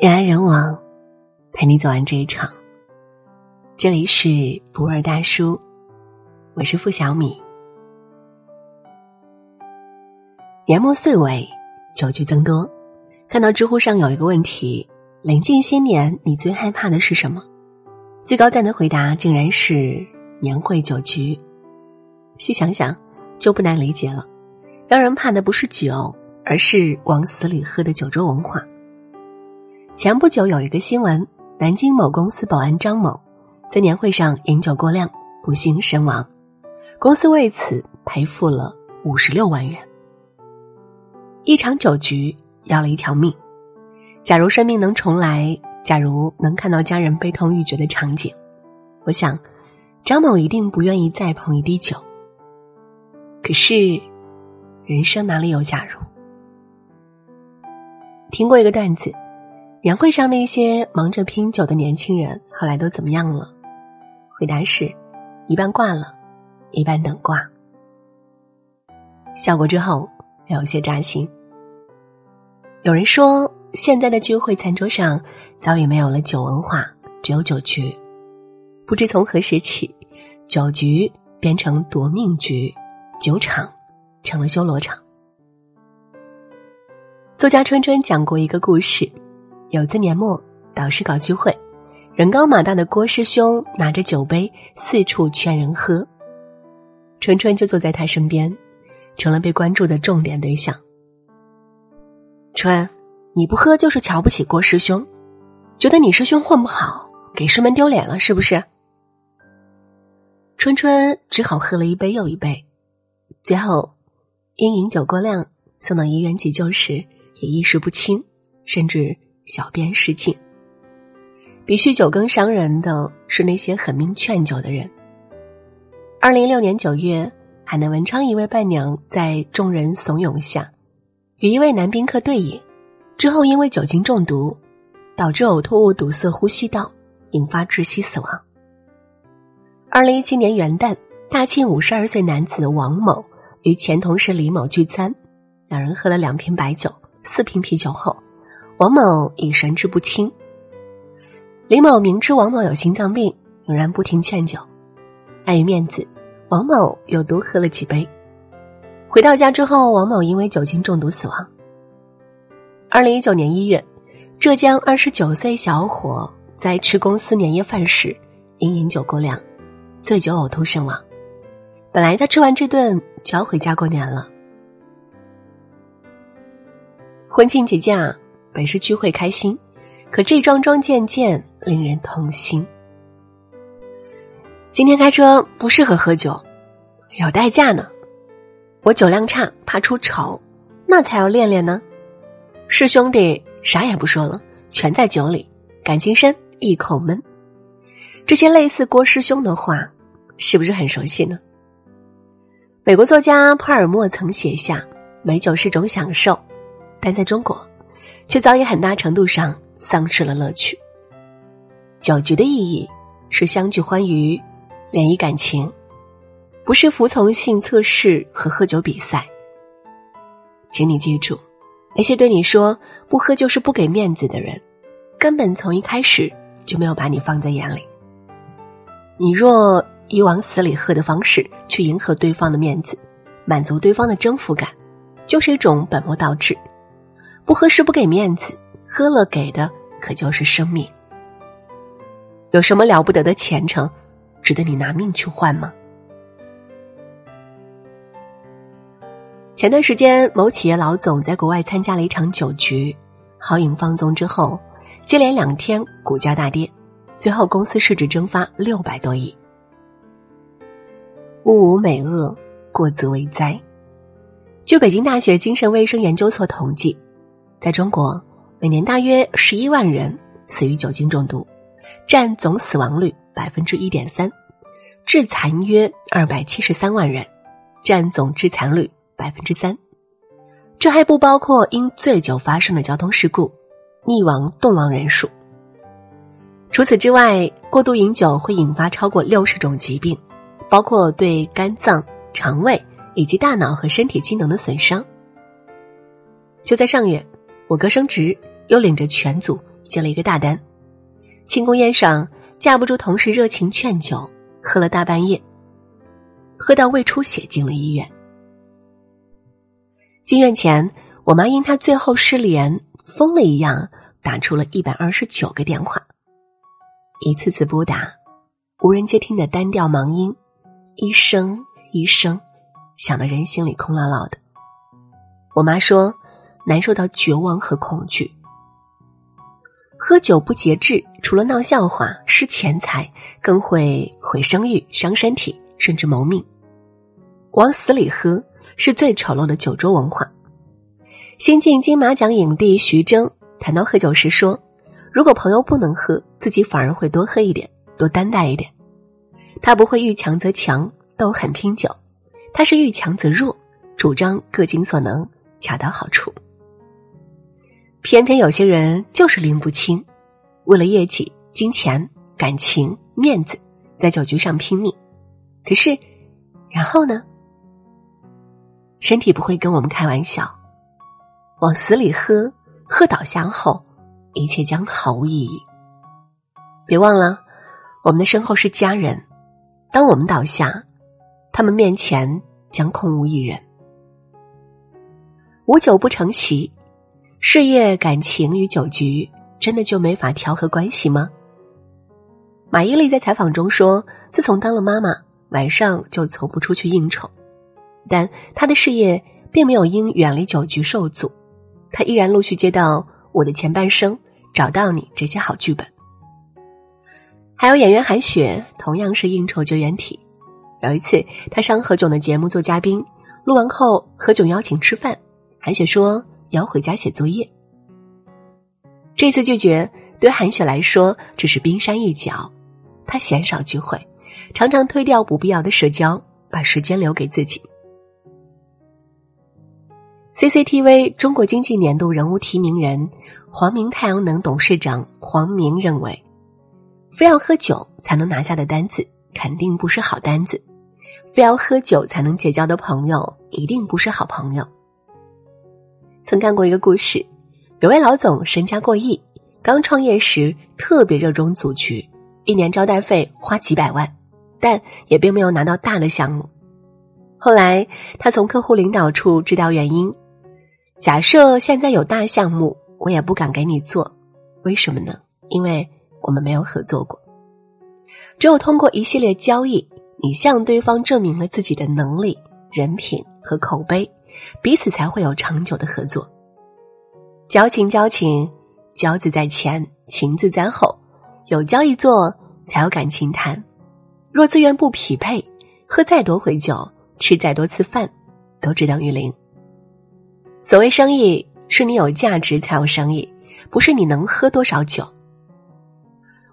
人来人往，陪你走完这一场。这里是不二大叔，我是付小米。年末岁尾，酒局增多，看到知乎上有一个问题：临近新年，你最害怕的是什么？最高赞的回答竟然是年会酒局。细想想，就不难理解了，让人怕的不是酒，而是往死里喝的酒桌文化。前不久有一个新闻，南京某公司保安张某在年会上饮酒过量，不幸身亡，公司为此赔付了五十六万元。一场酒局要了一条命，假如生命能重来，假如能看到家人悲痛欲绝的场景，我想张某一定不愿意再碰一滴酒。可是，人生哪里有假如？听过一个段子。年会上那些忙着拼酒的年轻人，后来都怎么样了？回答是：一半挂了，一半等挂。笑过之后有些扎心。有人说，现在的聚会餐桌上早已没有了酒文化，只有酒局。不知从何时起，酒局变成夺命局，酒场成了修罗场。作家春春讲过一个故事。有次年末，导师搞聚会，人高马大的郭师兄拿着酒杯四处劝人喝。春春就坐在他身边，成了被关注的重点对象。春，你不喝就是瞧不起郭师兄，觉得你师兄混不好，给师门丢脸了是不是？春春只好喝了一杯又一杯，最后因饮酒过量送到医院急救时也意识不清，甚至。小便失禁。比酗酒更伤人的是那些狠命劝酒的人。二零一六年九月，海南文昌一位伴娘在众人怂恿下，与一位男宾客对饮，之后因为酒精中毒，导致呕吐物堵塞呼吸道，引发窒息死亡。二零一七年元旦，大庆五十二岁男子王某与前同事李某聚餐，两人喝了两瓶白酒、四瓶啤酒后。王某已神志不清，李某明知王某有心脏病，仍然不听劝酒。碍于面子，王某又多喝了几杯。回到家之后，王某因为酒精中毒死亡。二零一九年一月，浙江二十九岁小伙在吃公司年夜饭时因饮酒过量，醉酒呕吐身亡。本来他吃完这顿就要回家过年了，婚庆节假。本是聚会开心，可这桩桩件件令人痛心。今天开车不适合喝酒，有代驾呢。我酒量差，怕出丑，那才要练练呢。师兄弟啥也不说了，全在酒里，感情深，一口闷。这些类似郭师兄的话，是不是很熟悉呢？美国作家帕尔默曾写下：“美酒是种享受，但在中国。”却早已很大程度上丧失了乐趣。酒局的意义是相聚欢愉、联谊感情，不是服从性测试和喝酒比赛。请你记住，那些对你说不喝就是不给面子的人，根本从一开始就没有把你放在眼里。你若以往死里喝的方式去迎合对方的面子，满足对方的征服感，就是一种本末倒置。不合适不给面子，喝了给的可就是生命。有什么了不得的前程，值得你拿命去换吗？前段时间，某企业老总在国外参加了一场酒局，豪饮放纵之后，接连两天股价大跌，最后公司市值蒸发六百多亿。物无美恶，过则为灾。据北京大学精神卫生研究所统计。在中国，每年大约十一万人死于酒精中毒，占总死亡率百分之一点三；致残约二百七十三万人，占总致残率百分之三。这还不包括因醉酒发生的交通事故、溺亡、冻亡人数。除此之外，过度饮酒会引发超过六十种疾病，包括对肝脏、肠胃以及大脑和身体机能的损伤。就在上月。我哥升职，又领着全组接了一个大单。庆功宴上，架不住同事热情劝酒，喝了大半夜，喝到胃出血进了医院。进院前，我妈因他最后失联，疯了一样打出了一百二十九个电话，一次次拨打，无人接听的单调忙音，一声一声，响得人心里空落落的。我妈说，难受到绝望和恐惧。喝酒不节制，除了闹笑话、失钱财，更会毁声誉、伤身体，甚至谋命。往死里喝是最丑陋的酒桌文化。新晋金马奖影帝徐峥谈到喝酒时说：“如果朋友不能喝，自己反而会多喝一点，多担待一点。他不会遇强则强，斗狠拼酒；他是遇强则弱，主张各尽所能，恰到好处。”偏偏有些人就是拎不清，为了业绩、金钱、感情、面子，在酒局上拼命。可是，然后呢？身体不会跟我们开玩笑，往死里喝，喝倒下后，一切将毫无意义。别忘了，我们的身后是家人，当我们倒下，他们面前将空无一人。无酒不成席。事业、感情与酒局，真的就没法调和关系吗？马伊琍在采访中说：“自从当了妈妈，晚上就从不出去应酬，但她的事业并没有因远离酒局受阻，她依然陆续接到《我的前半生》《找到你》这些好剧本。”还有演员韩雪，同样是应酬绝缘体。有一次，她上何炅的节目做嘉宾，录完后何炅邀请吃饭，韩雪说。要回家写作业。这次拒绝对韩雪来说只是冰山一角，她鲜少聚会，常常推掉不必要的社交，把时间留给自己。CCTV 中国经济年度人物提名人、黄明太阳能董事长黄明认为，非要喝酒才能拿下的单子，肯定不是好单子；非要喝酒才能结交的朋友，一定不是好朋友。曾看过一个故事，有位老总身家过亿，刚创业时特别热衷组局，一年招待费花几百万，但也并没有拿到大的项目。后来他从客户领导处知道原因，假设现在有大项目，我也不敢给你做，为什么呢？因为我们没有合作过，只有通过一系列交易，你向对方证明了自己的能力、人品和口碑。彼此才会有长久的合作。交情，交情，交字在前，情字在后。有交易做，才有感情谈。若资源不匹配，喝再多回酒，吃再多次饭，都只等于零。所谓生意，是你有价值才有生意，不是你能喝多少酒。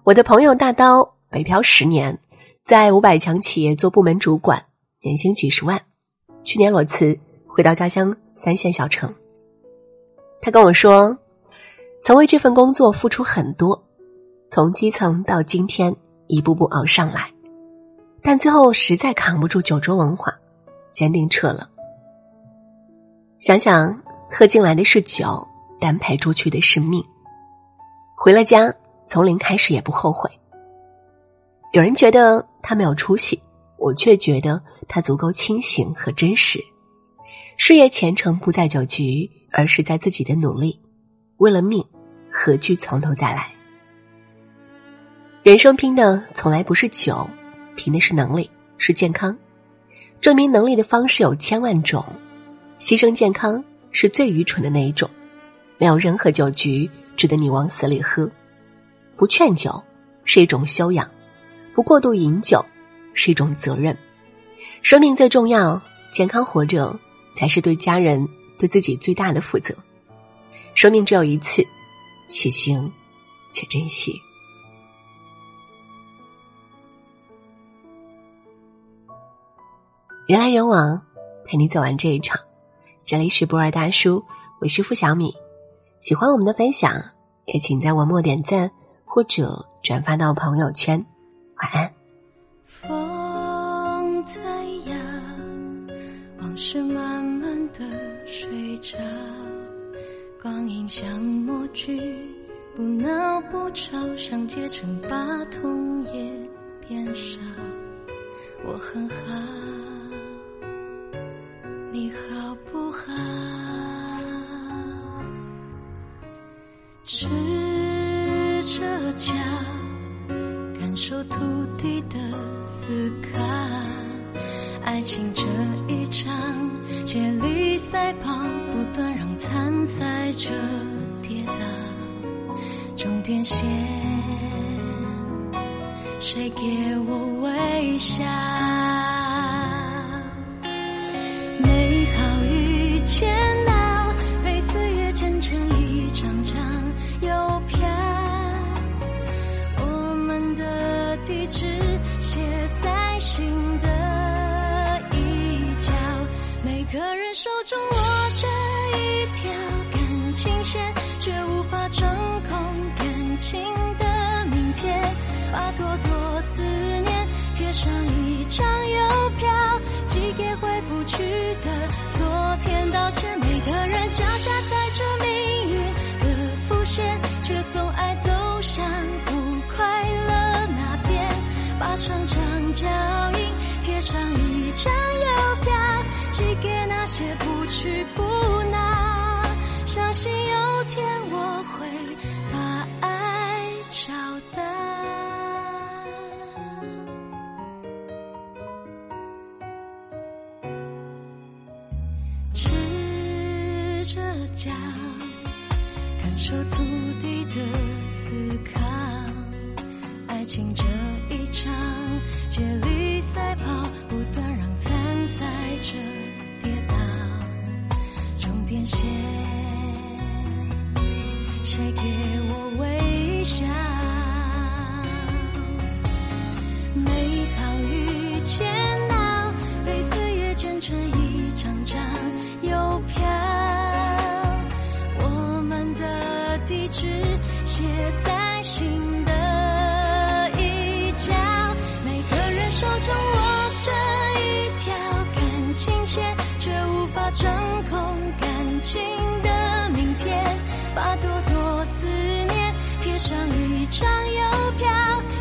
我的朋友大刀北漂十年，在五百强企业做部门主管，年薪几十万，去年裸辞。回到家乡三线小城，他跟我说，曾为这份工作付出很多，从基层到今天一步步熬上来，但最后实在扛不住酒桌文化，坚定撤了。想想喝进来的是酒，但赔出去的是命。回了家，从零开始也不后悔。有人觉得他没有出息，我却觉得他足够清醒和真实。事业前程不在酒局，而是在自己的努力。为了命，何惧从头再来？人生拼的从来不是酒，拼的是能力，是健康。证明能力的方式有千万种，牺牲健康是最愚蠢的那一种。没有任何酒局值得你往死里喝。不劝酒是一种修养，不过度饮酒是一种责任。生命最重要，健康活着。才是对家人、对自己最大的负责。生命只有一次，且行且珍惜。人来人往，陪你走完这一场。这里是博尔大叔，我是付小米。喜欢我们的分享，也请在文末点赞或者转发到朋友圈。晚安。是慢慢。的睡着，光阴像默剧，不闹不吵，想结成把痛也变少。我很好，你好不好？在这跌倒。终点线，谁给我微笑？美好与煎熬，被岁月剪成一张张邮票。我们的地址写在心的一角，每个人手中上一张邮票，寄给回不去的昨天。道歉，每个人脚下踩着命运的伏线，却总爱走向不快乐那边。把长长脚印贴上一张邮票，寄给那些不去不家，感受土地的思考。爱情这一场接力赛跑，不断让参赛者跌倒。终点线，谁给我微笑？切，却无法掌控感情的明天。把朵朵思念贴上一张邮票，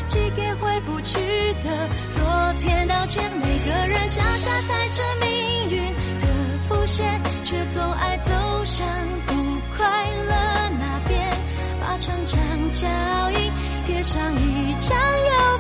寄给回不去的昨天。道歉，每个人脚下踩着命运的浮线，却总爱走向不快乐那边。把成长脚印贴上一张邮。